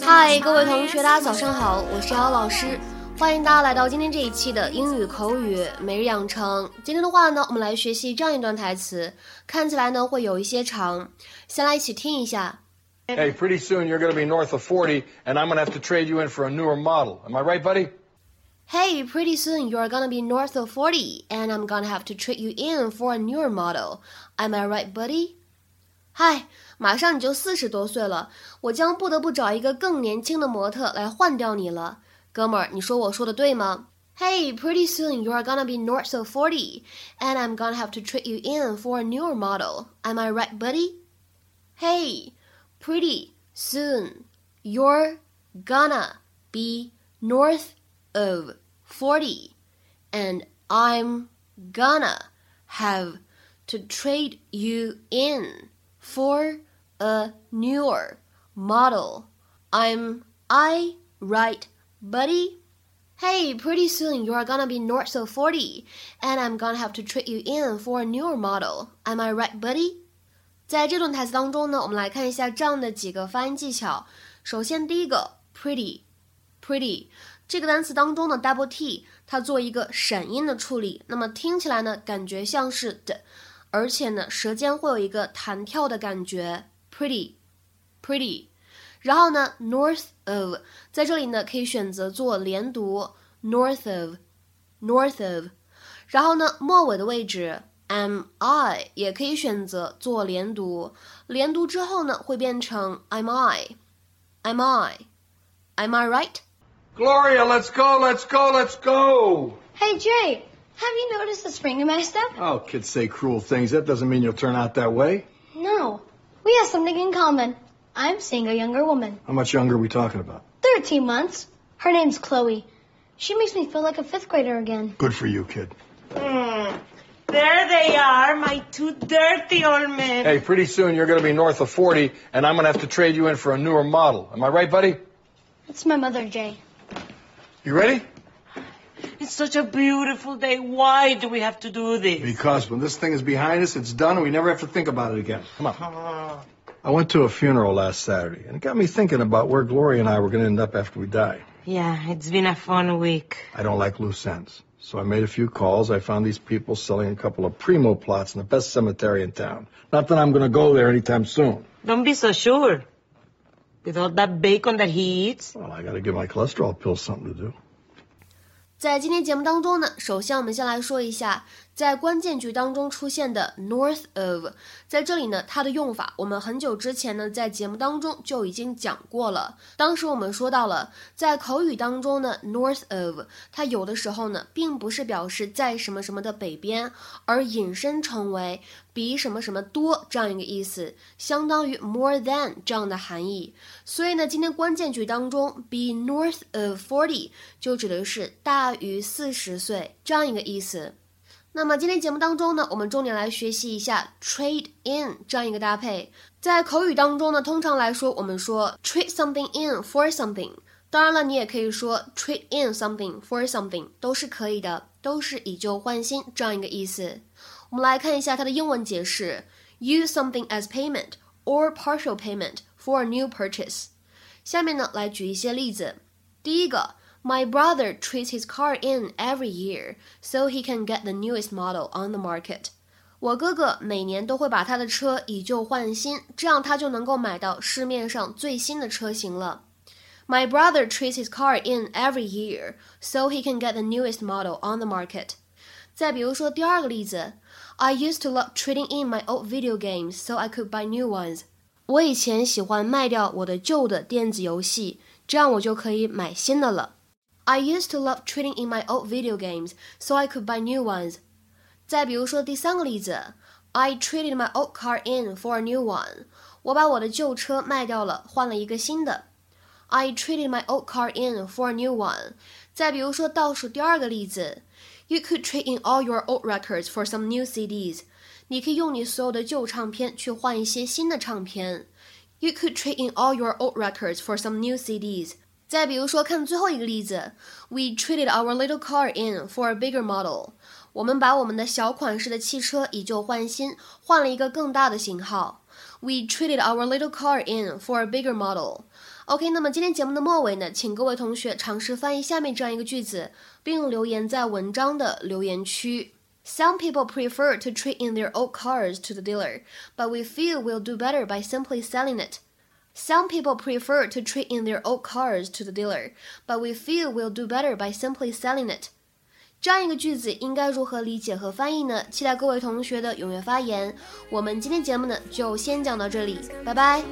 嗨，各位同学，大家早上好，我是姚老师，欢迎大家来到今天这一期的英语口语每日养成。今天的话呢，我们来学习这样一段台词，看起来呢会有一些长，先来一起听一下。Hey, pretty soon you're going to be north of 40, and I'm going to have to trade you in for a newer model. Am I right, buddy? Hey, pretty soon you're gonna be north of 40, and I'm gonna have to trade you in for a newer model. Am I right, buddy? 嗨，马上你就四十多岁了，我将不得不找一个更年轻的模特来换掉你了，哥们儿，你说我说的对吗？Hey, pretty soon you're gonna be north of 40, and I'm gonna have to trade you in for a newer model. Am I right, buddy? Hey, pretty soon you're gonna be north of 40 and I'm gonna have to trade you in for a newer model. I'm I right, buddy? Hey, pretty soon you're gonna be north of 40 and I'm gonna have to trade you in for a newer model. Am I right, buddy? 在这段台词当中呢，我们来看一下这样的几个发音技巧。首先，第一个 pretty，pretty 这个单词当中的 double t，它做一个闪音的处理，那么听起来呢，感觉像是的， 而且呢，舌尖会有一个弹跳的感觉，pretty，pretty。然后呢，north of，在这里呢，可以选择做连读，north of，north of。然后呢，末尾的位置，am I，也可以选择做连读，连读之后呢，会变成 am I，am I，am I right？Gloria, let's go, let's go, let's go. Hey, Jay, Have you noticed the spring in my step? Oh, kids say cruel things. That doesn't mean you'll turn out that way. No. We have something in common. I'm seeing a younger woman. How much younger are we talking about? 13 months. Her name's Chloe. She makes me feel like a fifth grader again. Good for you, kid. Mm. There they are, my two dirty old men. Hey, pretty soon you're going to be north of 40, and I'm going to have to trade you in for a newer model. Am I right, buddy? It's my mother, Jay. You ready? It's such a beautiful day. Why do we have to do this? Because when this thing is behind us, it's done and we never have to think about it again. Come on. I went to a funeral last Saturday, and it got me thinking about where Gloria and I were going to end up after we die. Yeah, it's been a fun week. I don't like loose ends. So I made a few calls. I found these people selling a couple of primo plots in the best cemetery in town. Not that I'm going to go there anytime soon. Don't be so sure. With all that bacon that he eats? Well, I gotta give my cholesterol pills something to do. 在今天节目当中呢，首先我们先来说一下。在关键句当中出现的 north of，在这里呢，它的用法我们很久之前呢在节目当中就已经讲过了。当时我们说到了，在口语当中呢，north of 它有的时候呢，并不是表示在什么什么的北边，而引申成为比什么什么多这样一个意思，相当于 more than 这样的含义。所以呢，今天关键句当中 be north of forty 就指的是大于四十岁这样一个意思。那么今天节目当中呢，我们重点来学习一下 trade in 这样一个搭配。在口语当中呢，通常来说，我们说 trade something in for something。当然了，你也可以说 trade in something for something，都是可以的，都是以旧换新这样一个意思。我们来看一下它的英文解释：use something as payment or partial payment for a new purchase。下面呢，来举一些例子。第一个。My brother trades his car in every year so he can get the newest model on the market. 我哥哥每年都会把他的车以旧换新，这样他就能够买到市面上最新的车型了。My brother trades his car in every year so he can get the newest model on the market. 再比如说第二个例子，I used to love trading in my old video games so I could buy new ones. 我以前喜欢卖掉我的旧的电子游戏，这样我就可以买新的了。 I used to love trading in my old video games so I could buy new ones. 再比如说第三个例子，I traded my old car in for a new one. 我把我的旧车卖掉了，换了一个新的。I traded my old car in for a new one. 再比如说倒数第二个例子，You could trade in all your old records for some new CDs. 你可以用你所有的旧唱片去换一些新的唱片。You could trade in all your old records for some new CDs. 再比如说，看最后一个例子，We traded our little car in for a bigger model。我们把我们的小款式的汽车以旧换新，换了一个更大的型号。 We traded our little car in for a bigger model. OK，那么今天节目的末尾呢，请各位同学尝试翻译下面这样一个句子，并留言在文章的留言区。Some people prefer to trade in their old cars to the dealer, but we feel we'll do better by simply selling it. Some people prefer to trade in their old cars to the dealer, but we feel we'll do better by simply selling it. 这样一个句子应该如何理解和翻译呢？期待各位同学的踊跃发言。我们今天节目呢就先讲到这里，拜拜。